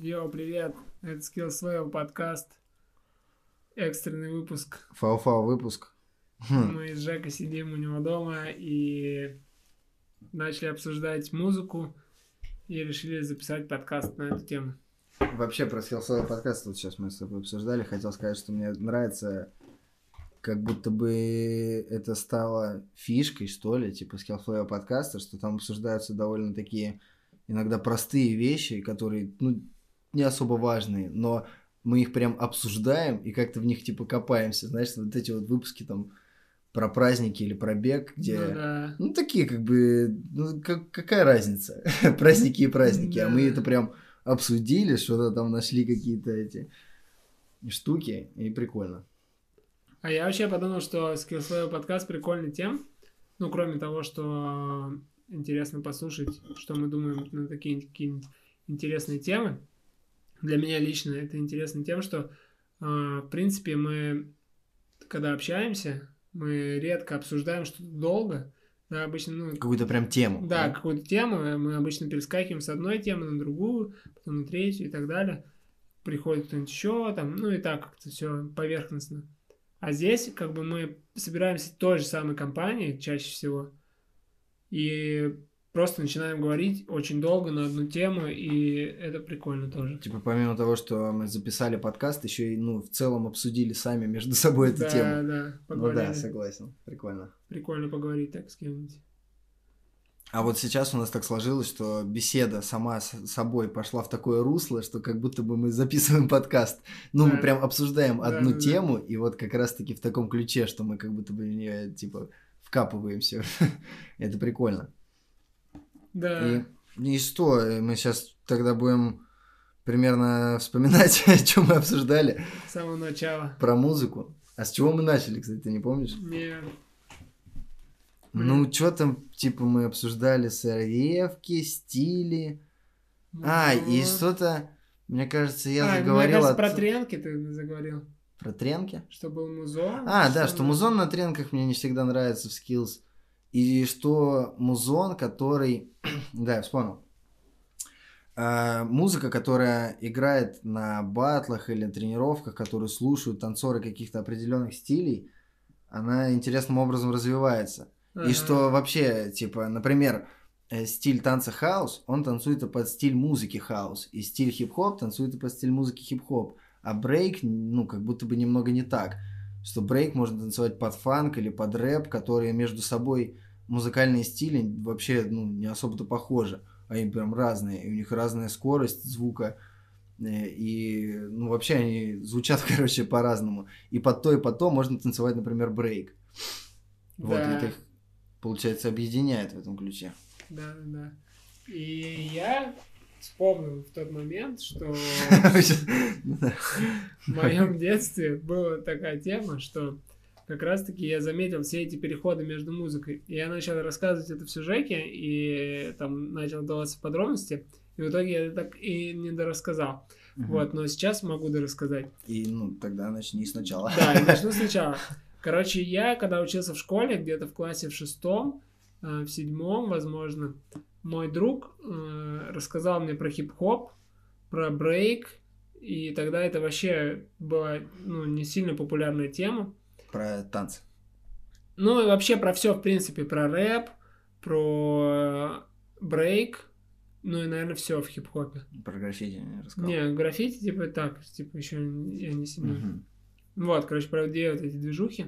Йоу, привет! Это Skills Swell подкаст. Экстренный выпуск. Фау-фау выпуск. Хм. Мы с Жекой сидим у него дома и начали обсуждать музыку и решили записать подкаст на эту тему. Вообще про Skills Swell подкаст вот сейчас мы с тобой обсуждали. Хотел сказать, что мне нравится как будто бы это стало фишкой, что ли, типа Skills Swell подкаста, что там обсуждаются довольно такие иногда простые вещи, которые, ну, не особо важные, но мы их прям обсуждаем и как-то в них типа копаемся. Знаешь, вот эти вот выпуски там про праздники или про бег, где... Ну, да. ну такие как бы... Ну, как, какая разница? праздники и праздники. Да. А мы это прям обсудили, что-то там нашли какие-то эти штуки, и прикольно. А я вообще подумал, что Skillslave подкаст прикольный тем, ну, кроме того, что интересно послушать, что мы думаем на такие, такие интересные темы для меня лично это интересно тем, что, э, в принципе, мы, когда общаемся, мы редко обсуждаем что-то долго, да, обычно, ну... Какую-то прям тему. Да, да? какую-то тему, мы обычно перескакиваем с одной темы на другую, потом на третью и так далее. Приходит кто-нибудь еще, там, ну и так как-то все поверхностно. А здесь, как бы, мы собираемся в той же самой компании чаще всего, и просто начинаем говорить очень долго на одну тему, и это прикольно тоже. Типа, помимо того, что мы записали подкаст, еще и, ну, в целом обсудили сами между собой эту да, тему. Да, да. Ну да, согласен, прикольно. Прикольно поговорить так с кем-нибудь. А вот сейчас у нас так сложилось, что беседа сама с собой пошла в такое русло, что как будто бы мы записываем подкаст. Ну, да. мы прям обсуждаем одну да, тему, да. и вот как раз-таки в таком ключе, что мы как будто бы в нее, типа, вкапываемся. Это прикольно. Да. И, и что, мы сейчас тогда будем примерно вспоминать, о чем мы обсуждали. С самого начала. Про музыку. А с чего мы начали, кстати, ты не помнишь? Нет. Ну, что там, типа, мы обсуждали сырьевки, стили. Ну... А, и что-то, мне кажется, я а, заговорил... Мне кажется, от... про тренки ты заговорил. Про тренки? Что был музон. А, да, что музон на тренках мне не всегда нравится в skills. И что музон, который... да, я вспомнил. А, музыка, которая играет на батлах или тренировках, которую слушают танцоры каких-то определенных стилей, она интересным образом развивается. Uh-huh. И что вообще, типа, например, э, стиль танца хаус, он танцует под стиль музыки хаус, и стиль хип-хоп танцует под стиль музыки хип-хоп, а брейк, ну, как будто бы немного не так что брейк можно танцевать под фанк или под рэп, которые между собой музыкальные стили вообще ну, не особо-то похожи. Они прям разные, и у них разная скорость звука, э, и ну, вообще они звучат, короче, по-разному. И под то, и под то можно танцевать, например, брейк. Да. Вот, это их, получается, объединяет в этом ключе. Да, да. И я вспомнил в тот момент, что в моем детстве была такая тема, что как раз-таки я заметил все эти переходы между музыкой. И я начал рассказывать это все Жеке, и там начал даваться подробности. И в итоге я так и не дорассказал. Угу. Вот, но сейчас могу дорассказать. И, ну, тогда начни сначала. Да, начну сначала. Короче, я, когда учился в школе, где-то в классе в шестом, э, в седьмом, возможно, мой друг э, рассказал мне про хип-хоп, про брейк, и тогда это вообще была ну, не сильно популярная тема. Про танцы. Ну и вообще про все, в принципе, про рэп, про брейк, ну и, наверное, все в хип-хопе. Про граффити не рассказал. Не, граффити, типа, так, типа, еще я не сильно. Угу. Вот, короче, про две вот эти движухи.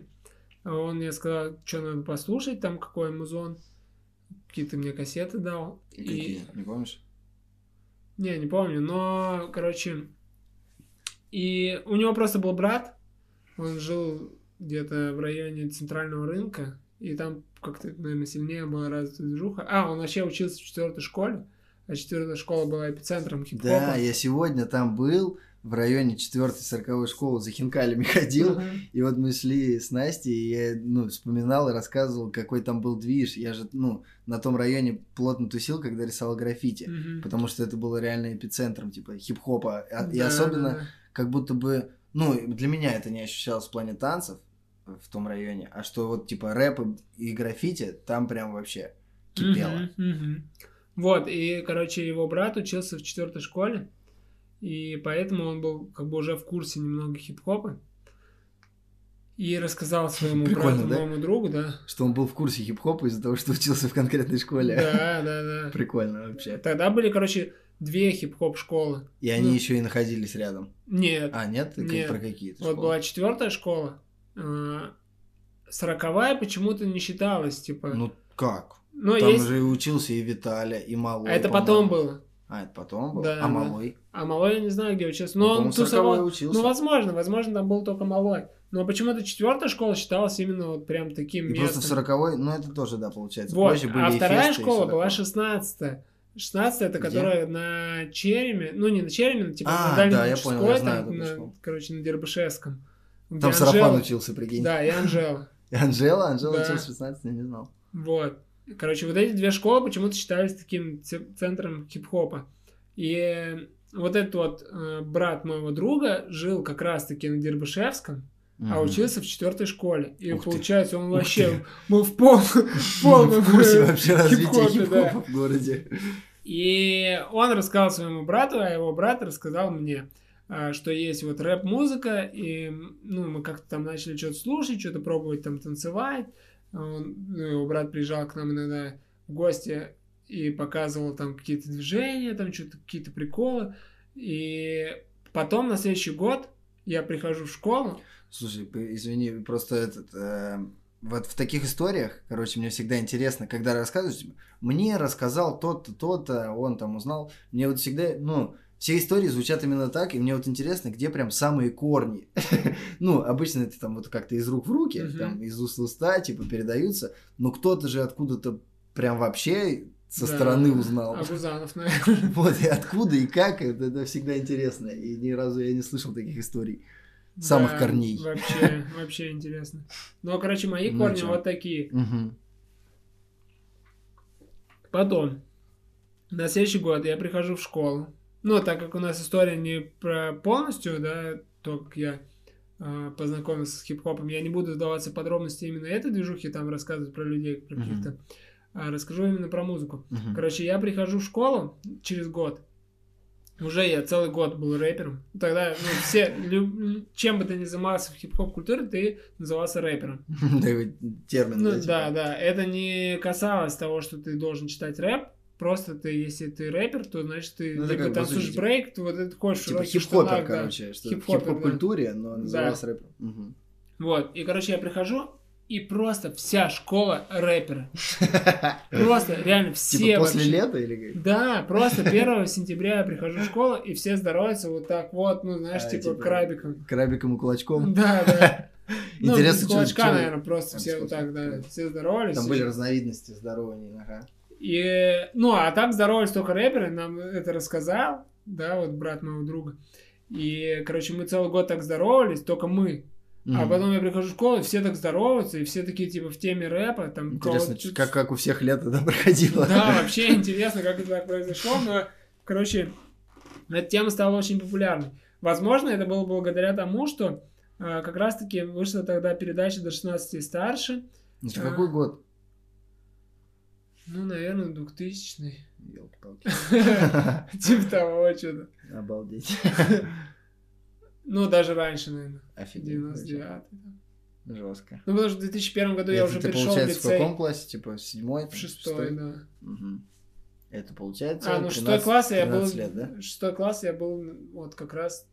Он мне сказал, что надо послушать, там какой музон какие-то мне кассеты дал. Какие? И... Не помнишь? Не, не помню, но, короче, и у него просто был брат, он жил где-то в районе центрального рынка, и там как-то, наверное, сильнее была развита движуха. А, он вообще учился в четвертой школе, а четвертая школа была эпицентром хип-хопа. Да, я сегодня там был, в районе четвертой сороковой школы за хинкалями ходил, uh-huh. и вот мы шли с Настей, и я, ну, вспоминал и рассказывал, какой там был движ. Я же, ну, на том районе плотно тусил, когда рисовал граффити, uh-huh. потому что это было реально эпицентром, типа, хип-хопа. Да, и особенно, да. как будто бы, ну, для меня это не ощущалось в плане танцев в том районе, а что вот, типа, рэп и граффити там прям вообще кипело. Uh-huh, uh-huh. Вот, и, короче, его брат учился в четвертой школе, и поэтому он был как бы уже в курсе немного хип-хопа. И рассказал своему Прикольно, брату, да? моему другу, да. Что он был в курсе хип-хопа из-за того, что учился в конкретной школе. Да, да, да. Прикольно вообще. Тогда были, короче, две хип-хоп школы. И они Ну. еще и находились рядом. Нет, А, нет? Как- Нет. Про какие-то вот школы? была четвертая школа. а, Сороковая почему-то не считалась, типа. Ну как? Но Там есть. же и учился и Виталя, и Малой. А это потом было. А, это потом было? Да, а да. Малой? А малой я не знаю, где учился. Ну, Но он тусовал. 40-й учился. Ну, возможно, возможно, там был только малой. Но почему-то четвертая школа считалась именно вот прям таким И просто местом. в 40 ну это тоже, да, получается. Вот, Позже были а вторая школа была шестнадцатая. Шестнадцатая, это Где? которая на Череме, ну не на Череме, но типа А, на Дальней да, я понял, я знаю на- короче, на Дербышевском. Там Сарафан Анжела- учился, прикинь. Да, и Анжела. И Анжела? Анжела Да. учился в 16, я не знал. Вот. Короче, вот эти две школы почему-то считались таким центром хип-хопа. И вот этот вот э, брат моего друга жил как раз-таки на Дербышевском, а Мгм. учился в четвертой школе. И Ух ты. получается, он Ух вообще ты. был в пол, в полном в курсе вообще развития хип-хопа в городе. И он рассказал своему брату, а его брат рассказал мне, а, что есть вот рэп-музыка, и ну, мы как-то там начали что-то слушать, что-то пробовать там танцевать. Он- ну, его брат приезжал к нам иногда в гости и показывал там какие-то движения, там что-то, какие-то приколы. И потом на следующий год я прихожу в школу, Слушай, извини, просто этот... э, вот в таких историях, короче, мне всегда интересно, когда рассказывают, типа, мне рассказал тот-то, тот-то, он там узнал. Мне вот всегда, ну, все истории звучат именно так, и мне вот интересно, где прям самые корни. Ну, обычно это там вот как-то из рук в руки, там из уст в уста, типа, передаются, но кто-то же откуда-то прям вообще со Да, стороны узнал. Агузанов, наверное. Вот, и откуда, и как, это, это всегда интересно. И ни разу я не слышал таких историй. Самых Да, корней. Вообще, вообще интересно. Ну, короче, мои Ну, корни чё? вот такие. Мгм. Потом, на следующий год я прихожу в школу. Ну, так как у нас история не про полностью, да, то, как я а, познакомился с хип-хопом, я не буду вдаваться в подробности именно этой движухи, там рассказывать про людей, про Мгм. каких-то. А расскажу именно про музыку. Мгм. Короче, я прихожу в школу через год. Уже я целый год был рэпером. Тогда ну, все, лю- чем бы ты ни занимался в хип-хоп культуре, ты назывался рэпером. Такой термин. Ну да, да. Это не касалось того, что ты должен читать рэп. Просто ты, если ты рэпер, то значит ты Ну, либо танцуешь сути, брейк, то вот это в Типа хип-хопер, да. короче. Что Хип-хопер, да. хип-хоп-культуре, но назывался рэпом. Мгм. Вот. И, короче, я прихожу, и просто вся школа рэперы. Просто реально все Типа после вообще. лета или как? Да, просто 1 сентября я прихожу в школу, и все здороваются вот так вот, ну, знаешь, А, типа, типа, крабиком. Крабиком и кулачком. Да, да. Ну, Интересно, без чё- кулачка, чё- наверное, просто все без вот так, да, да. все здоровались. Там были разновидности здорования, ага. И, ну, а так здоровались только рэперы, нам это рассказал, да, вот брат моего друга. И, короче, мы целый год так здоровались, только мы. А Мгм. потом я прихожу в школу, и все так здороваются, и все такие, типа, в теме рэпа. Там, Интересно, чуть- как, как у всех лето да, проходило. Да, вообще интересно, как это так произошло, но, короче, эта тема стала очень популярной. Возможно, это было благодаря тому, что а, как раз-таки вышла тогда передача до 16 и старше. Это А. какой год? Ну, наверное, 2000 Ёлки-палки. Типа того, что-то. Обалдеть. Ну, даже раньше, наверное. Офигеть. 99 Жестко. Ну, потому что в 2001 году я уже перешел в получается, в лицей. каком классе? Типа в седьмой? В шестой, да. Это получается А, ну, шестой 13 класс я был... 13 лет, да? Шестой класс я был вот как раз,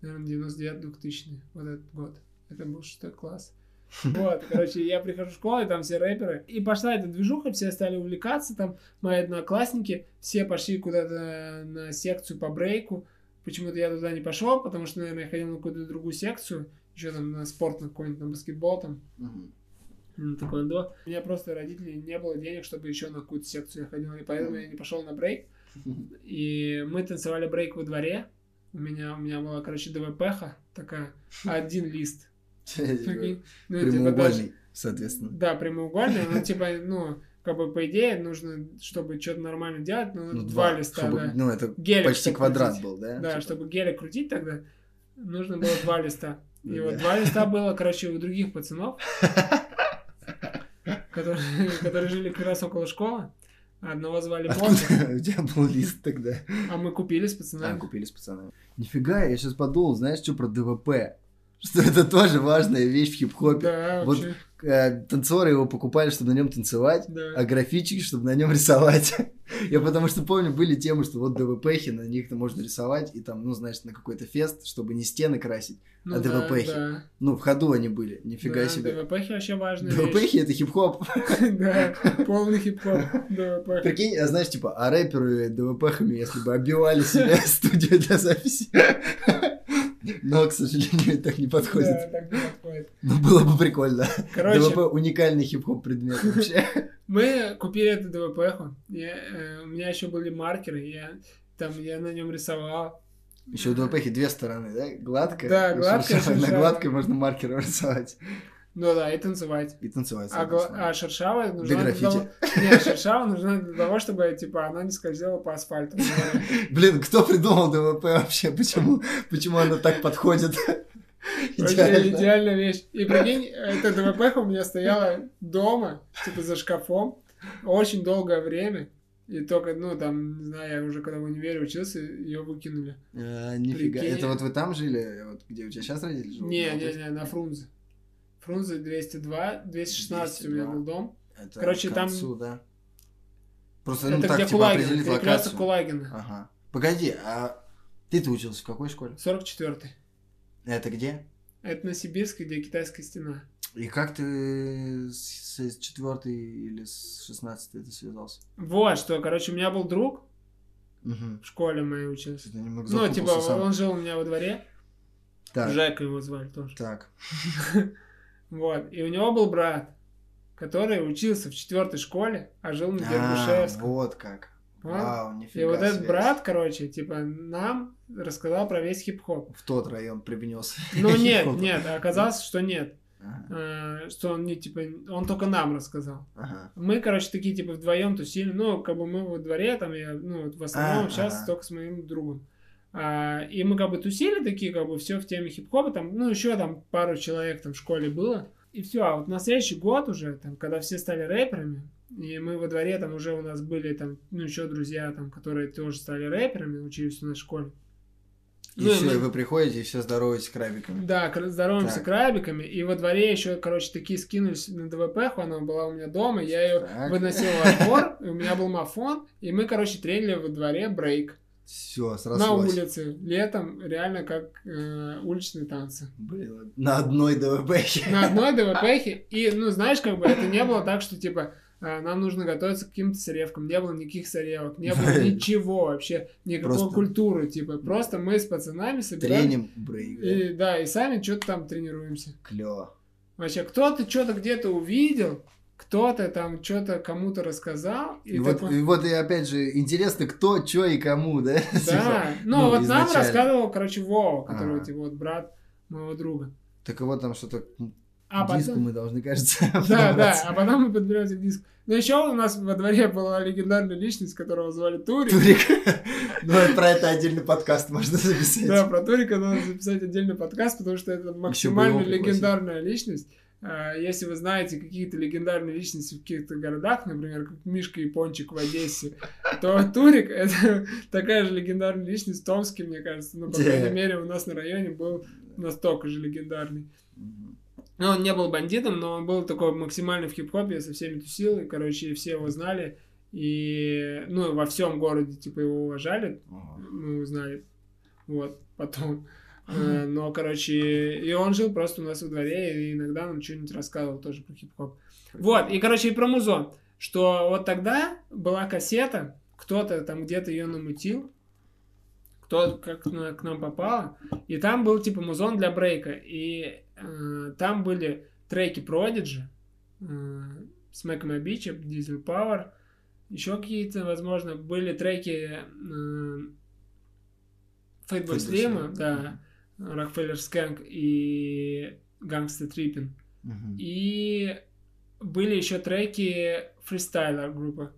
наверное, 99-2000 вот этот год. Это был шестой класс. Вот, короче, я прихожу в школу, и там все рэперы. И пошла эта движуха, все стали увлекаться. Там мои одноклассники, все пошли куда-то на секцию по брейку. Почему-то я туда не пошел, потому что, наверное, я ходил на какую-то другую секцию. Еще там на спорт, на какой-нибудь, на баскетбол там. Мгм. на тэквондо. У меня просто родителей не было денег, чтобы еще на какую-то секцию я ходил, и поэтому я не пошел на брейк. И мы танцевали брейк во дворе. У меня, у меня была, короче, ДВПха такая, один лист. Прикинь? Ну, типа, Прямоугольный, соответственно. Да, прямоугольный, ну, типа, ну, как бы, по идее, нужно, чтобы что-то нормально делать, ну, Ну, два, листа, чтобы- да. Ну, это Гелик, почти квадрат крутить. был, да? Да, Типа. чтобы гелик крутить тогда, нужно было два листа. И вот два листа было, короче, у других пацанов, которые, которые жили как раз около школы. Одного звали Бонда, у тебя был лист тогда? а мы купили с А, пацанами. купили с пацанами. Нифига, я сейчас подумал, знаешь, что про ДВП? Что это тоже важная вещь в хип-хопе. Да, Вот вообще. Э, танцоры его покупали, чтобы на нем танцевать, Да. а графички, чтобы на нем рисовать. Я потому что помню, были темы, что вот ДВПхи, на них там можно рисовать, и там, ну, значит, на какой-то фест, чтобы не стены красить. Ну а да, ДВПхи? да. Ну, в ходу они были, нифига Да, себе. ДВПхи вообще важная вещь. ДВПхи это хип-хоп. Да, полный хип-хоп. ДВП. Прикинь, а знаешь, типа, а рэперы ДВПхами, если бы оббивали себе студию для записи. Но, к сожалению, так не Да, подходит. так не подходит. Ну, было бы прикольно. Короче, ДВП уникальный хип-хоп предмет вообще. мы купили эту ДВПху. Я, э, У меня еще были маркеры, я там я на нем рисовал. Еще у ДВПхи две стороны, да? Гладкая. Да, гладкая. На гладкой можно маркером рисовать. Ну да, и танцевать. И танцевать. А, а шершавая нужна Для граффити. того... Нет, шершавая нужна для того, чтобы, типа, она не скользила по асфальту. Блин, кто придумал ДВП вообще? Почему, почему она так подходит? Вообще идеальная вещь. И прикинь, эта ДВП у меня стояла дома, типа за шкафом, очень долгое время. И только, ну, там, не знаю, я уже когда в универе учился, ее выкинули. А, Нифига. Прикинь. Это вот вы там жили? Вот где у тебя сейчас родители живут? Не, не, не, на Фрунзе. Фрунзе 202, 216 у меня 202. был дом. Это Короче, к там- концу, да? Просто, ну, Это так, где типа, Кулагина, определить локацию. Кулагина. Ага. Погоди, а ты-то учился в какой школе? 44-й. Это где? Это на Сибирской, где китайская стена. И как ты с, с четвертой или с шестнадцатой ты связался? Вот, что, короче, у меня был друг Угу. в школе моей учился. Ну, типа, сам. он жил у меня во дворе. Так, Жека его звали тоже. так. Вот. И у него был брат, который учился в четвертой школе, а жил на А, Дергушевском. вот как. Понял? Вау, И нифига вот этот связь. брат, короче, типа, нам рассказал про весь хип-хоп. В тот район привнес. Ну нет, нет, оказалось, что нет. Ага, Э, Что он не, типа, он только нам рассказал. ага. Мы, короче, такие, типа, вдвоем тусили. Ну, как бы мы во дворе, там, я, ну, вот в основном А, сейчас ага. только с моим другом. А, и мы, как бы, тусили такие, как бы, все в теме хип-хопа. Там, ну, еще там пару человек там в школе было. И все. А вот на следующий год уже, там, когда все стали рэперами, и мы во дворе, там, уже у нас были, там, ну, еще друзья, там, которые тоже стали рэперами, учились у нас в школе. И Ну, все, мы- и вы приходите, и все здороваетесь крабиками. Да, здороваемся Так. крабиками. И во дворе еще, короче, такие скинулись на ДВП, она была у меня дома, я ее Так. выносил во двор, у меня был мафон, и мы, короче, тренили во дворе брейк Все, на срослось. улице, летом, реально как э, уличные танцы. Блин, на одной ДВП. На одной ДВП, и, ну, знаешь, как бы это не было так, что, типа, э, нам нужно готовиться к каким-то соревкам. Не было никаких соревок, не было ничего вообще, никакой Просто- культуры, типа, просто мы с пацанами собирались. Тренинг брейк. И, да, и сами что-то там тренируемся. Клево. Вообще, кто-то что-то где-то увидел, кто-то там что-то кому-то рассказал. И И вот, такой, и вот и опять же, интересно, кто, что и кому, да? да, Типа, ну, ну, вот нам изначально. рассказывал, короче, Вова, который, Ага. типа, вот брат моего друга. Так вот там что-то А к диску потом... мы должны, кажется, Да, да, а потом мы подберемся к диску. Но еще у нас во дворе была легендарная личность, которого звали Турик. Турик. Ну, про это отдельный подкаст можно записать. Да, про Турика надо записать отдельный подкаст, потому что это максимально легендарная личность. А, Если вы знаете какие-то легендарные личности в каких-то городах, например, как Мишка Япончик в Одессе, то Турик — это такая же легендарная личность в Томске, мне кажется. Ну, по крайней мере, у нас на районе был настолько же легендарный. Ну, он не был бандитом, но он был такой максимально в хип-хопе, со всеми тусил, и, короче, все его знали. И, ну, во всем городе, типа, его уважали, мы узнали. Вот, потом. Э, Но, короче, и он жил просто у нас во дворе, и иногда нам что-нибудь рассказывал тоже про хип-хоп. Вот, и, короче, и про музон. Что вот тогда была кассета, кто-то там где-то ее намутил, кто как на- к нам попало, и там был, типа, музон для брейка, и э, там были треки Prodigy, э, Smack My Bitch, Diesel Power, еще какие-то, возможно, были треки э, Fatboy Slim. да, Rockefeller Skank и Gangsta Trippin. Мгм. И были еще треки фристайлер группы.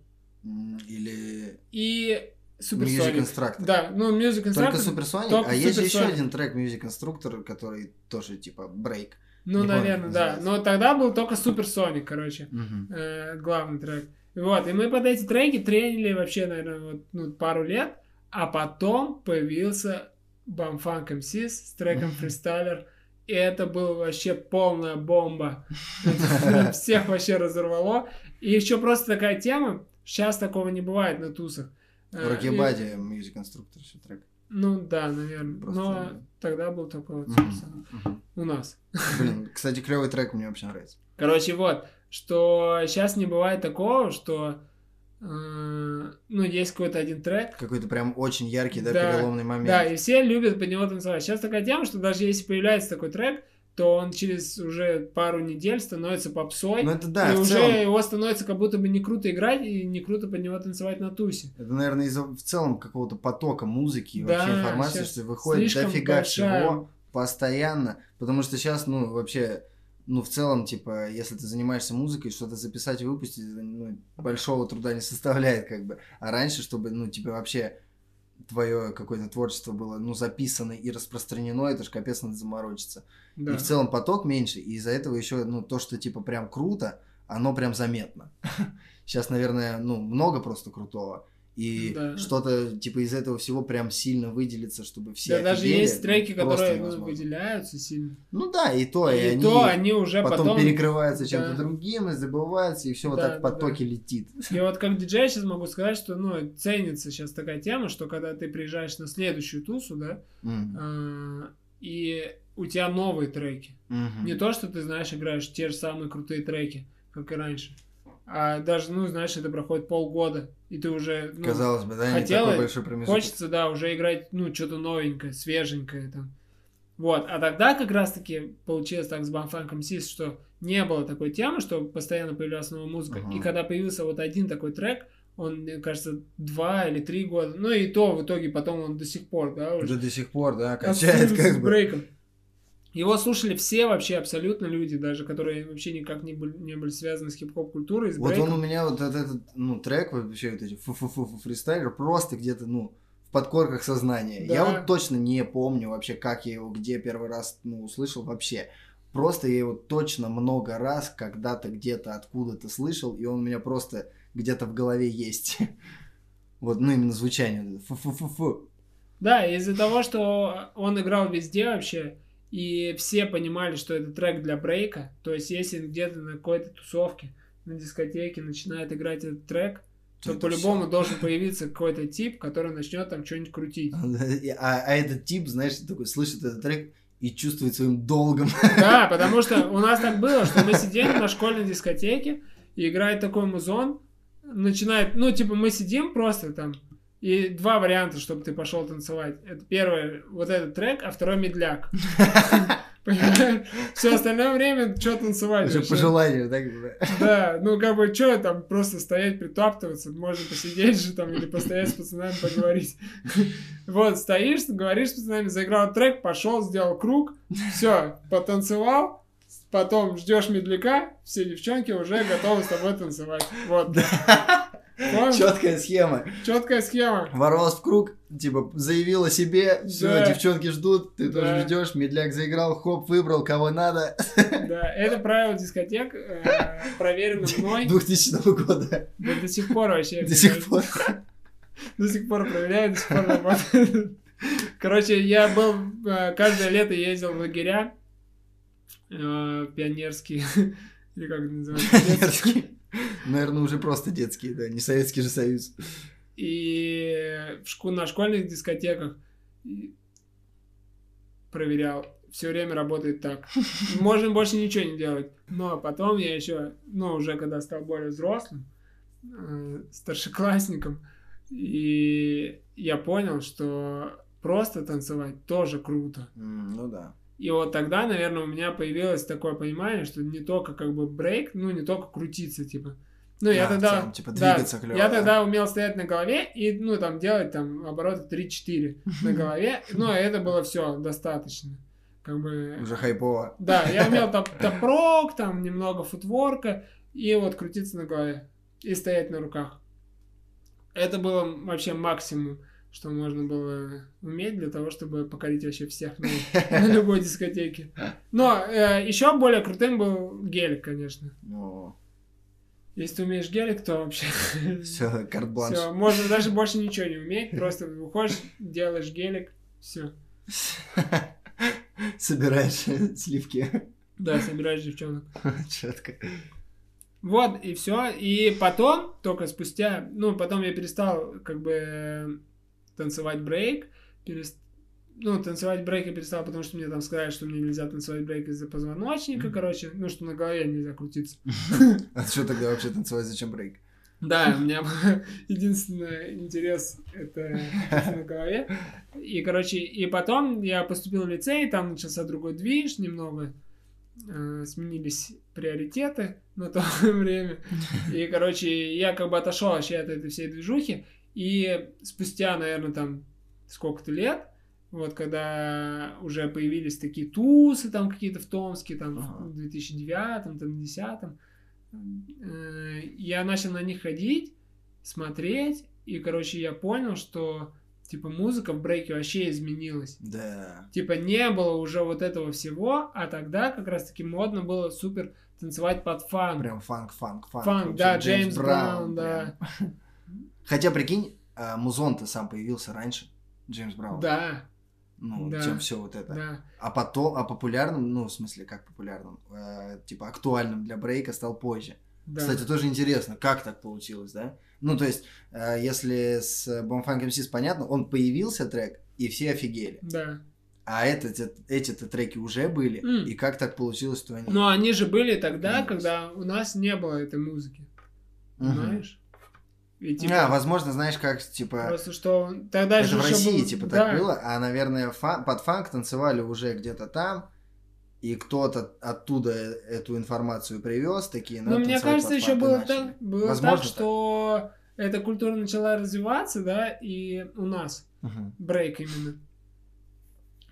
Или И Music Supersonic. Instructor. Да, ну Music Только Instructor. Только а есть еще один трек Music Instructor, который тоже типа брейк. Ну, не помню, наверное, как да. Но тогда был только Supersonic, короче. Мгм. э, главный трек. Вот, и мы под эти треки тренили вообще, наверное, вот, ну, пару лет, а потом появился Бамфанк МСИС с треком Фристайлер, и это была вообще полная бомба. Всех вообще разорвало. И еще просто такая тема, сейчас такого не бывает на тусах. В Рокебаде Music Instructor еще трек. Ну да, наверное. Просто- Но тогда был такой вот, собственно, мгм. у нас. Блин, кстати, клевый трек мне вообще нравится. Короче, вот, что сейчас не бывает такого, что э, ну, есть какой-то один трек, Какой-то прям очень яркий, да, Да, переломный момент. да, и все любят под него танцевать. Сейчас такая тема, что даже если появляется такой трек, то он через уже пару недель становится попсой, Ну это да, и уже целом, его становится как будто бы не круто играть и не круто под него танцевать на тусе. это, наверное, из-за в целом какого-то потока музыки и Да, вообще информации, что выходит дофига большая- всего постоянно, потому что сейчас, ну, вообще, ну, в целом, типа, если ты занимаешься музыкой, что-то записать и выпустить, ну, большого труда не составляет, как бы. А раньше, чтобы, ну, тебе вообще твое какое-то творчество было, ну, записано и распространено, это ж капец надо заморочиться. Да. И в целом поток меньше, и из-за этого еще, ну, то, что типа прям круто, оно прям заметно. Сейчас, наверное, ну, много просто крутого. И Да. что-то типа из этого всего прям сильно выделится, чтобы все Да, даже есть треки, которые невозможно. выделяются сильно. Ну да, и то, и, и они то они уже потом, потом... перекрываются чем-то Да. другим, и забываются, и все вот Да, так в да, потоке летит. И вот как диджей сейчас могу сказать, что ну, ценится сейчас такая тема, что когда ты приезжаешь на следующую тусу, да, М, а, и у тебя новые треки. мгм. Не то, что ты, знаешь, играешь те же самые крутые треки, как и раньше. А даже, ну, знаешь, это проходит полгода, и ты уже... ну, Казалось бы, да, не хотела- такой большой промежуток. Хочется, да, уже играть, ну, что-то новенькое, свеженькое там. Вот, а тогда как раз-таки получилось так с Бамфанком Сис, что не было такой темы, что постоянно появлялась новая музыка. Ага. И когда появился вот один такой трек, он, мне кажется, два или три года, ну и то в итоге потом он до сих пор, да, уже Уже до сих пор, да, качает как с бы. брейком. Его слушали все вообще абсолютно люди, даже которые вообще никак не были, не были связаны с хип-хоп культурой, с Вот брейком. он у меня вот этот, этот, ну, трек, вообще вот эти фу-фу-фу фристайлер, просто где-то, ну, в подкорках сознания. Да. Я вот точно не помню вообще, как я его, где первый раз, ну, услышал вообще. Просто я его точно много раз когда-то где-то откуда-то слышал, и он у меня просто где-то в голове есть. Вот, ну, именно звучание. Фу-фу-фу-фу. Да, из-за того, что он играл везде вообще, и все понимали, что это трек для брейка, то есть если где-то на какой-то тусовке, на дискотеке начинает играть этот трек, то по-любому должен появиться какой-то тип, который начнет там что-нибудь крутить. А, а этот тип, знаешь, такой слышит этот трек и чувствует своим долгом. Да, потому что у нас так было, что мы сидели на школьной дискотеке, и играет такой музон, начинает, ну, типа, мы сидим просто там, и два варианта, чтобы ты пошел танцевать. Это первое, вот этот трек, а второй медляк. Понимаешь? Все остальное время что танцевать? Уже по желанию, да. Да, ну как бы что там просто стоять, притаптываться, можно посидеть же там или постоять с пацанами поговорить. Вот, стоишь, говоришь с пацанами, заиграл трек, пошел, сделал круг, все, потанцевал, потом ждешь медляка, все девчонки уже готовы с тобой танцевать. Вот. Четкая схема. Четкая схема. Ворвалась в круг, типа, заявил о себе, все, Да. девчонки ждут, ты Да. тоже ждешь, медляк заиграл, хоп, выбрал, кого надо, Да, это правило дискотек, э, проверено мной 2000 года, да до сих пор вообще. до сих пор. До сих пор проверяю, до сих пор работает. Короче, я был, э, каждое лето ездил в лагеря э, пионерские, или как это называется, детские. Наверное, уже просто детские, да, не Советский же Союз. И на школьных дискотеках проверял. Все время работает так. Можно больше ничего не делать. Но потом я еще, ну, уже когда стал более взрослым, э, старшеклассником, и я понял, что просто танцевать тоже круто. Ну да. И вот тогда, наверное, у меня появилось такое понимание, что не только как бы брейк, ну не только крутиться, типа. Ну, я А, в тогда... целом, типа, да, двигаться клёво, Я да? тогда умел стоять на голове и, ну, там, делать, там, обороты 3-4 на голове. Ну, а это было все достаточно. Как бы... Уже хайпово. Да, я умел топ топрок, там, немного футворка, и вот крутиться на голове. И стоять на руках. Это было вообще максимум, что можно было уметь для того, чтобы покорить вообще всех на, на любой дискотеке. Но еще более крутым был гелик, конечно. Ну, Если ты умеешь гелик, то вообще... Все, карт-бланш. Все, можно даже больше ничего не уметь, просто выходишь, делаешь гелик, все. Собираешь сливки. Да, собираешь девчонок. Четко. Вот, и все. И потом, только спустя, ну, потом я перестал, как бы, танцевать брейк. Перест... Ну, танцевать брейк я перестал, потому что мне там сказали, что мне нельзя танцевать брейк из-за позвоночника, короче. Ну, что на голове нельзя крутиться. А что тогда вообще танцевать, зачем брейк? Да, у меня единственный интерес это на голове. И, короче, и потом я поступил в лицей, там начался другой движ немного. Э, сменились приоритеты на то время. И, короче, я как бы отошел вообще от этой всей движухи. И спустя, наверное, там сколько-то лет, вот когда уже появились такие тусы там какие-то в Томске, там Ага. в 2009, там, 2010, э, я начал на них ходить, смотреть, и, короче, я понял, что, типа, музыка в брейке вообще изменилась. Да. Типа, не было уже вот этого всего, а тогда как раз-таки модно было супер танцевать под фанк. Прям фанк, фанк, фанк. Фанк, да, Джеймс Браун, прям. да. Хотя, прикинь, а, музон-то сам появился раньше, Джеймс Браун. Да, Ну, Да. чем все вот это. да. А потом, а популярным, ну, в смысле, как популярным, э, типа актуальным для брейка стал позже. да. Кстати, тоже интересно, как так получилось, да? Ну, то есть, э, если с Бомфанк МС понятно, он появился трек, и все офигели. Да. А этот, эти-то треки уже были, М. и как так получилось, что они... Но они же были тогда, Появились. когда у нас не было этой музыки. Понимаешь? И, типа, А, возможно, знаешь, как, типа... Просто что тогда Это же в России, был- типа, да. так было, а, наверное, фа- под фанк танцевали уже где-то там, и кто-то оттуда эту информацию привез, такие, Ну, надо мне кажется, еще было так, было Возможно, так, что эта культура начала развиваться, да, и у нас Мгм. брейк именно.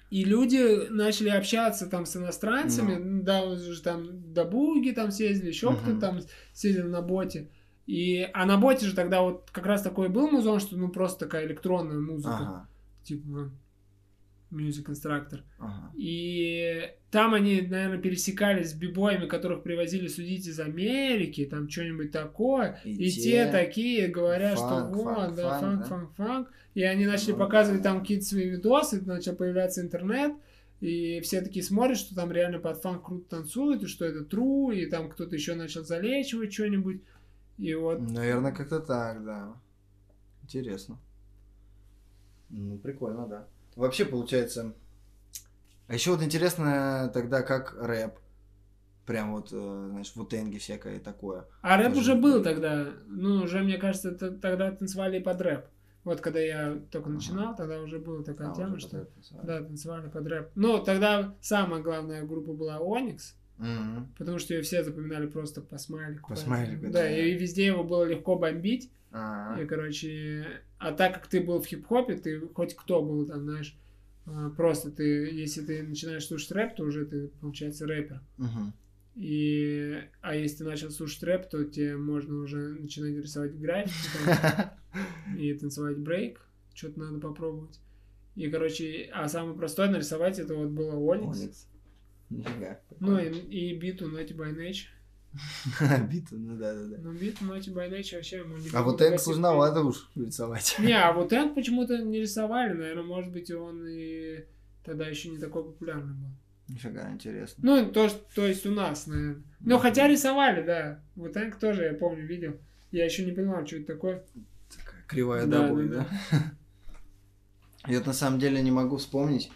И люди начали общаться там с иностранцами, Ну. да, уже там до Буги там съездили, еще Мгм. кто-то там съездил на боте. И, а на боте же тогда вот как раз такой был музон, что ну просто такая электронная музыка, Ага, типа Music Instructor. ага. И там они, наверное, пересекались с бибоями, которых привозили судить из Америки, там что-нибудь такое. И И, те те, такие говорят, фанк, что вот, фанк, да, фанк, фанк, да? фанк, фанк. И они начали Ну показывать да. там какие-то свои видосы, начал появляться интернет. И все такие смотрят, что там реально под фанк круто танцуют, и что это true, и там кто-то еще начал залечивать что-нибудь. И вот, Наверное, как-то так, да. Интересно. Ну, прикольно, да. Вообще, получается... А еще вот интересно тогда, как рэп. Прям вот, э, знаешь, в утенге всякое такое. А рэп Тоже уже был тогда. Ну, уже, мне кажется, т- тогда танцевали и под рэп. Вот когда я только Ага. начинал, тогда уже была такая А, тема, что... под рэп танцевали. Да, танцевали под рэп. Ну, тогда самая главная группа была Оникс, Мгм. потому что ее все запоминали просто по смайлику. По смайлику, Да, да. и везде его было легко бомбить. А, И, короче, а так как ты был в хип-хопе, ты хоть кто был там, знаешь, а, просто ты, если ты начинаешь слушать рэп, то уже ты, получается, рэпер. мгм. И, а если ты начал слушать рэп, то тебе можно уже начинать рисовать граффити там, и танцевать брейк. Что-то надо попробовать. И, короче, а самое простое нарисовать это вот было Оникс. Нифига. Ну и, и биту Naughty by Nature. Биту, ну да, да, да. Ну, биту Naughty by Nature вообще мой А любимый вот Энг сложновато уж рисовать. Не, а вот Энг почему-то не рисовали. Наверное, может быть, он и тогда еще не такой популярный был. Нифига, интересно. Ну, то, то есть у нас, наверное. Но хотя рисовали, да. Вот Энг тоже, я помню, видел. Я еще не понимал, что это такое. Такая кривая Да, добой, да, да? Я на самом деле не могу вспомнить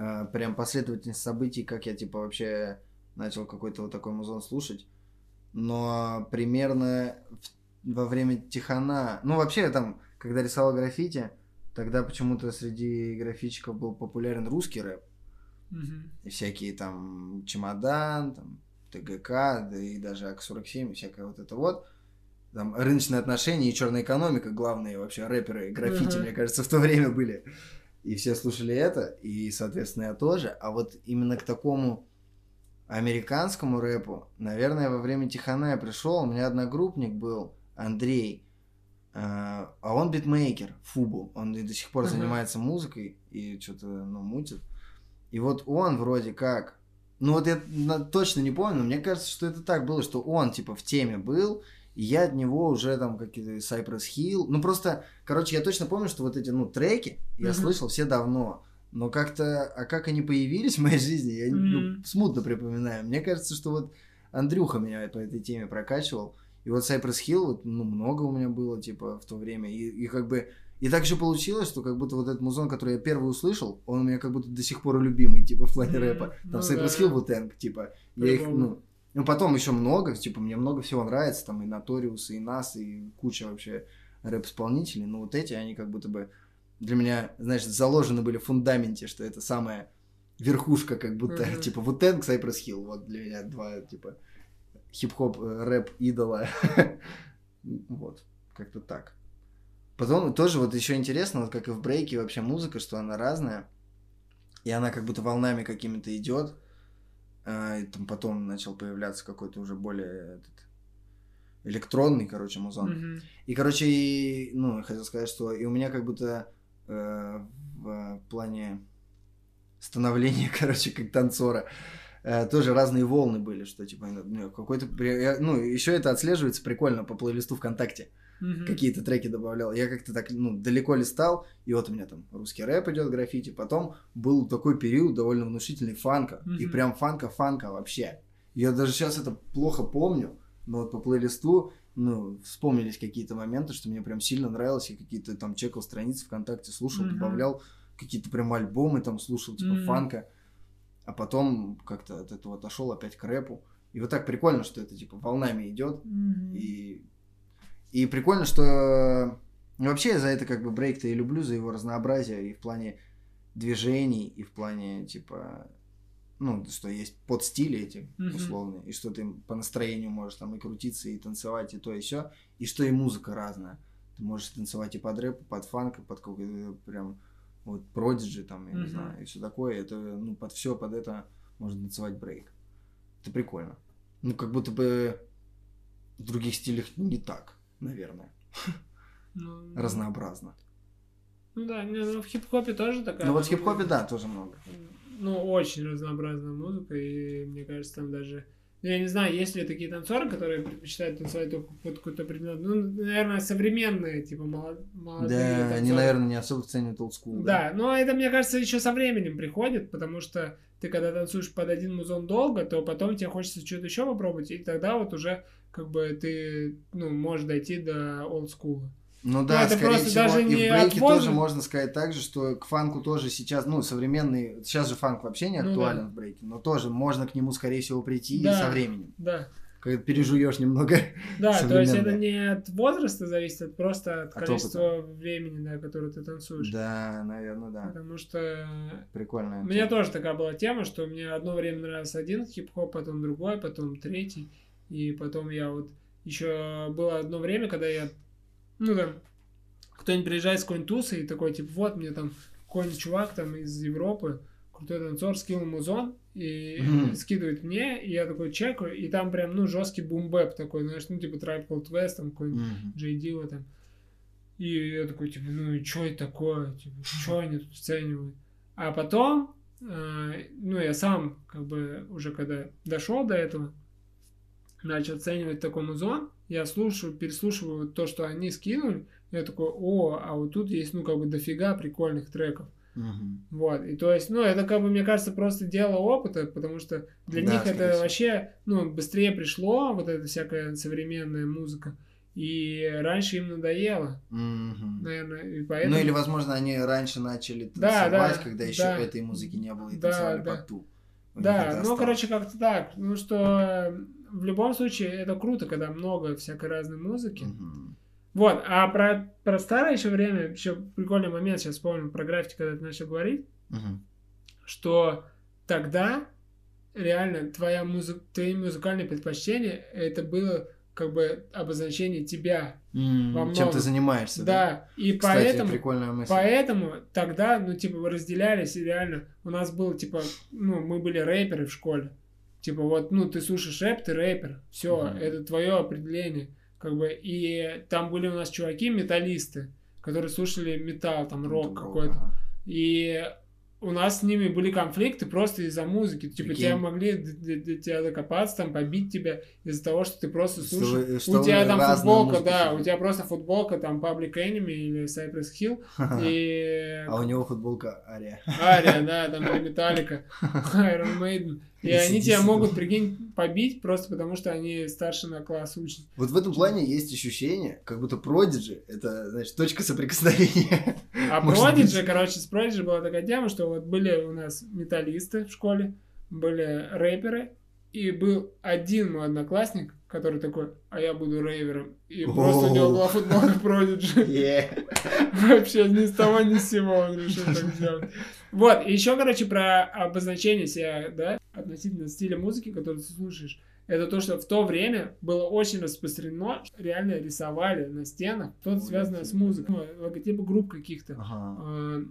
э, прям последовательность событий, как я типа вообще начал какой-то вот такой музон слушать. Но примерно в- во время Тихана, ну вообще там, когда рисовал граффити, тогда почему-то среди граффитчиков был популярен русский рэп. Мгм. И всякие там чемодан, там, ТГК, да и даже АК-47, и всякое вот это вот. Там рыночные отношения и черная экономика, главные вообще рэперы граффити, Мгм. мне кажется, в то время были. И все слушали это, и, соответственно, я тоже. А вот именно к такому американскому рэпу, наверное, во время Тихана я пришел, у меня одногруппник был, Андрей, э, а он битмейкер, Фубу, он и до сих пор Ага. занимается музыкой и что-то, ну, мутит. И вот он вроде как, ну вот я точно не помню, но мне кажется, что это так было, что он типа в теме был, И я от него уже там какие-то Cypress Hill. Ну просто, короче, я точно помню, что вот эти, ну, треки я Мгм. слышал все давно. Но как-то, а как они появились в моей жизни, я ну, Мгм. смутно припоминаю. Мне кажется, что вот Андрюха меня по этой теме прокачивал. И вот Cypress Hill, вот, ну, много у меня было, типа, в то время. И, и как бы... И так же получилось, что как будто вот этот музон, который я первый услышал, он у меня как будто до сих пор любимый, типа, в плане Мгм. рэпа. Там Ну Cypress да. Hill, Wu-Tang, типа. Я их, ну... Ну, потом еще много, типа, мне много всего нравится, там и Наториус, и Нас, и куча вообще рэп-исполнителей. Но вот эти, они как будто бы для меня, знаешь, заложены были в фундаменте, что это самая верхушка, как будто, Мгм. типа, Wu-Tang, Cypress Hill. Вот для меня два, типа, хип-хоп, э, рэп идола. Вот, как-то так. Потом тоже вот еще интересно, вот как и в брейке вообще музыка, что она разная. И она как будто волнами какими-то идет. А, и там потом начал появляться какой-то уже более этот, электронный, короче, музон. Мгм. И, короче, и, ну, я хотел сказать, что и у меня как будто э, в плане становления, короче, как танцора, э, тоже разные волны были, что, типа, ну, какой-то... я- Ну, еще это отслеживается прикольно по плейлисту ВКонтакте. Мгм. Какие-то треки добавлял. Я как-то так, ну, далеко листал, и вот у меня там русский рэп идет, граффити. Потом был такой период довольно внушительный фанка. И Мгм. прям фанка-фанка вообще. Я даже сейчас это плохо помню, но вот по плейлисту, ну, вспомнились какие-то моменты, что мне прям сильно нравилось, я какие-то там чекал страницы ВКонтакте, слушал, Мгм. добавлял какие-то прям альбомы там слушал, типа Мгм. фанка. А потом как-то от этого отошел опять к рэпу. И вот так прикольно, что это типа волнами идет. Мгм. И, и прикольно, что ну, вообще за это как бы брейк-то и люблю, за его разнообразие и в плане движений, и в плане типа ну, что есть под стили эти Мгм. условные, и что ты по настроению можешь там и крутиться, и танцевать, и то, и все, и что и музыка разная. Ты можешь танцевать и под рэп, и под фанк, и под какой-то прям вот продиджи там, я не Мгм. знаю, и все такое. Это, ну, под все под это можно танцевать брейк. Это прикольно. Ну, как будто бы в других стилях не так, наверное. Ну, Разнообразно. Ну да, не, ну в хип-хопе тоже такая. Ну, вот в хип-хопе, да, тоже много. Ну, очень разнообразная музыка, и мне кажется, там даже... Ну, я не знаю, есть ли такие танцоры, которые предпочитают танцевать только под какой-то предмет. Ну, наверное, современные, типа, молод- молодые Да, они, танцоры. наверное, не особо ценят олдскул. Да, но это, мне кажется, еще со временем приходит, потому что ты, когда танцуешь под один музон долго, то потом тебе хочется что-то еще попробовать, и тогда вот уже как бы ты, ну, можешь дойти до олдскула. Ну да, это скорее всего, даже и в брейке возраста. тоже можно сказать так же, что к фанку тоже сейчас, ну, современный, сейчас же фанк вообще не Ну актуален да. в брейке, но тоже можно к нему, скорее всего, прийти Да. со временем. Да. Когда пережуешь немного. Да, то есть это не от возраста зависит, а просто от От количества времени, да, которое ты танцуешь. Да, наверное, да. Потому что Прикольно. у меня тоже такая была тема, что мне одно время нравился один хип-хоп, потом другой, потом третий. И потом я вот еще было одно время, когда я, ну там, кто-нибудь приезжает с какой-нибудь тусы и такой, типа, вот мне там какой-нибудь чувак там из Европы, крутой танцор, скинул музон и Мгм. скидывает мне, и я такой чекаю, и там прям, ну, жесткий бумбэп такой, знаешь, ну, типа Tribe Called Quest, там какой-нибудь. Джей Дила там. И я такой, типа, ну и что это такое? Типа, что они тут оценивают? А потом, э, ну, я сам, как бы, уже когда дошел до этого, начал оценивать такой музон, я слушаю, переслушиваю то, что они скинули, я такой, о, а вот тут есть, ну, как бы, дофига прикольных треков. Мгм. Вот, и то есть, ну, это, как бы, мне кажется, просто дело опыта, потому что для Да, них это всего. вообще, ну, быстрее пришло, вот эта всякая современная музыка, и раньше им надоело, Мгм. наверное, и поэтому... Ну или, возможно, они раньше начали Да, танцевать, да, когда еще да. этой музыки не было и Да, танцевали да. под ту. Да, ну, короче, как-то так. Ну, что в любом случае это круто, когда много всякой разной музыки. Мгм. Вот, а про, про старое еще время, еще прикольный момент, сейчас вспомнил про граффити, когда ты начал говорить, Мгм. что тогда реально твоя музы... твои музыкальные предпочтения, это было как бы обозначение тебя. М, Во Чем ты занимаешься, да? Да, и Кстати, поэтому... прикольная мысль. Поэтому тогда, ну, типа, разделялись, и реально, у нас был, типа, ну, мы были рэперы в школе. Типа, вот, ну, ты слушаешь рэп, ты рэпер. Все, Мгм. это твое определение. Как бы, и там были у нас чуваки, металлисты, которые слушали металл, там, рок Рок, какой-то. ага. И у нас с ними были конфликты просто из-за музыки. Типа, Прикинь. тебя могли тебя докопаться, там, побить тебя из-за того, что ты просто Что слушаешь. вы- что у тебя там футболка, да, у тебя просто футболка, там, Public Enemy или Cypress Hill, и А у него футболка Ария. Ария, да, там, или Металлика, Iron Maiden. И они тебя могут, прикинь, побить просто потому, что они старше на класс учат. Вот в этом плане есть ощущение, как будто Prodigy — это, значит, точка соприкосновения. А Prodigy, быть. короче, с Prodigy была такая тема, что вот были у нас металлисты в школе, были рэперы, и был один мой одноклассник, который такой, а я буду рейвером. И просто у него была футболка Prodigy. Е. Вообще ни с того ни с сего он решил так сделать. Вот, и еще, короче, про обозначение себя, да, относительно стиля музыки, который ты слушаешь. Это то, что в то время было очень распространено, реально рисовали на стенах что-то связанное с музыкой, Ну, логотипы групп каких-то. Ага.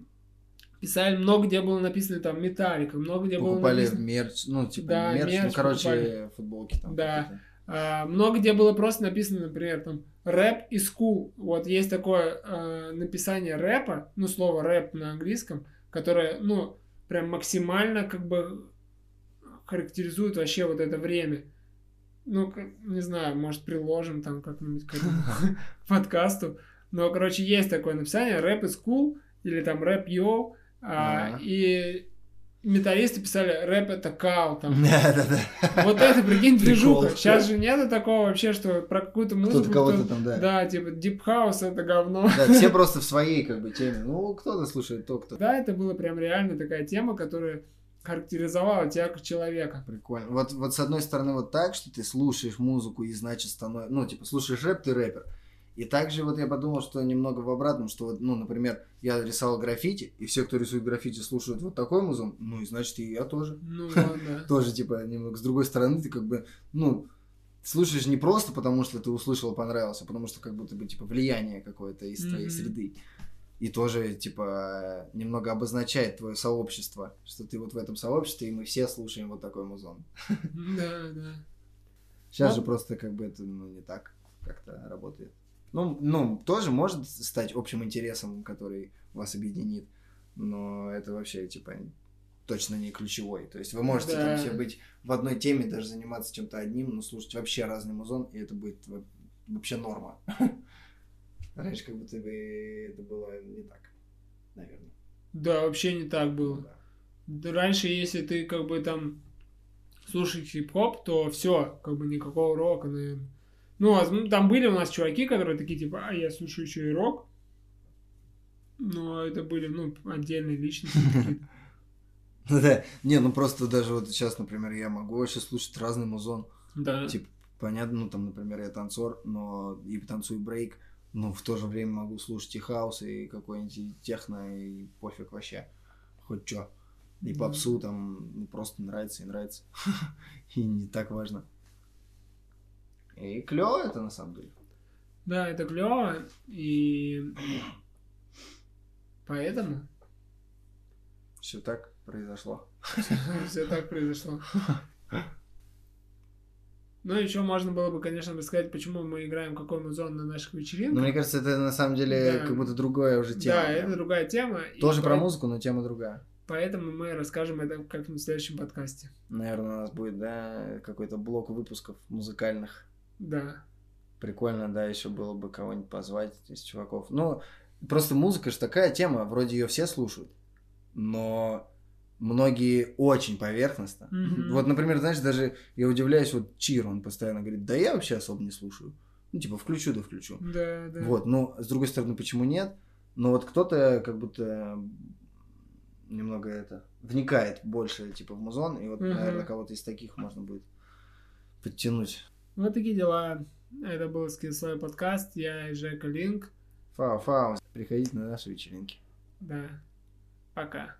Писали много, где было написано там Металлика, много где было Покупали написано... мерч, ну, типа, Да, мерч, ну, мерч короче, покупали. футболки там. Да. А, много где было просто написано, например, там рэп и скул. Вот есть такое э, написание рэпа, ну, слово рэп на английском, которое, ну, прям максимально как бы характеризует вообще вот это время. Ну, не знаю, может, приложим там как-нибудь к подкасту. Но, короче, есть такое написание рэп и скул или там рэп йоу. А. И металлисты писали рэп это кал там. Да-да-да. Вот это, прикинь, движуха. Сейчас же нету такого вообще, что про какую-то музыку... Кто-то кого-то кто- там, да. Да, типа, Deep House это говно. Да, все просто в своей, как бы, теме. Ну, кто-то слушает то, кто. Да, это была прям реально такая тема, которая характеризовала тебя как человека. Прикольно. Вот, вот с одной стороны вот так, что ты слушаешь музыку и значит становишься, ну, типа, слушаешь рэп, ты рэпер. И также вот я подумал, что немного в обратном, что вот, ну, например, я рисовал граффити, и все, кто рисует граффити, слушают вот такой музон, ну, и значит, и я тоже. Ну, да. Тоже, типа, немного с другой стороны, ты как бы, ну, слушаешь не просто потому, что ты услышал, понравился, а потому что как будто бы, типа, влияние какое-то из твоей среды. И тоже, типа, немного обозначает твое сообщество, что ты вот в этом сообществе, и мы все слушаем вот такой музон. Да, да. Сейчас Ну- же просто как бы это ну, не так как-то работает. Ну, ну, тоже может стать общим интересом, который вас объединит, но это вообще, типа, точно не ключевой. То есть вы можете Да. там все быть в одной теме, даже заниматься чем-то одним, но слушать вообще разный музон, и это будет во- вообще норма. Раньше как будто бы это было не так, наверное. Да, вообще не так было. Да Раньше, если ты как бы там слушаешь хип-хоп, то все, как бы никакого рока, наверное. Ну, возможно, там были у нас чуваки, которые такие, типа, а я слушаю еще и рок. Но это были, ну, отдельные личности. Ну да, не, ну просто даже вот сейчас, например, я могу вообще слушать разный музон. Да. Типа, понятно, ну там, например, я танцор, но и танцую брейк, но в то же время могу слушать и хаус, и какой-нибудь техно, и пофиг вообще. Хоть чё. И попсу там ну, просто нравится и нравится. И не так важно. И клево это на самом деле. Да, это клево, и поэтому Все так произошло. все так произошло. Ну, еще можно было бы, конечно, рассказать, почему мы играем какой музон на наших Но вечеринках. мне кажется, это на самом деле Да. как будто другая уже тема. да, прям. это другая тема. Тоже про поэт- музыку, но тема другая. Поэтому мы расскажем это как-нибудь в следующем подкасте. Наверное, у нас будет, да, какой-то блок выпусков музыкальных. Да. Прикольно, да, еще было бы кого-нибудь позвать из чуваков. Ну, просто музыка же такая тема, вроде ее все слушают, но многие очень поверхностно. Мгм. Вот, например, знаешь, даже я удивляюсь, вот Чир, он постоянно говорит, да я вообще особо не слушаю. Ну, типа, включу да включу. Да, да. Вот, ну, с другой стороны, почему нет? Но вот кто-то как будто немного это вникает больше, типа, в музон, и вот, Мгм. наверное, кого-то из таких можно будет подтянуть. Вот такие дела. Это был Скиллслай подкаст. Я и Жека Линк. Фау, фау, приходите на наши вечеринки. Да. Пока.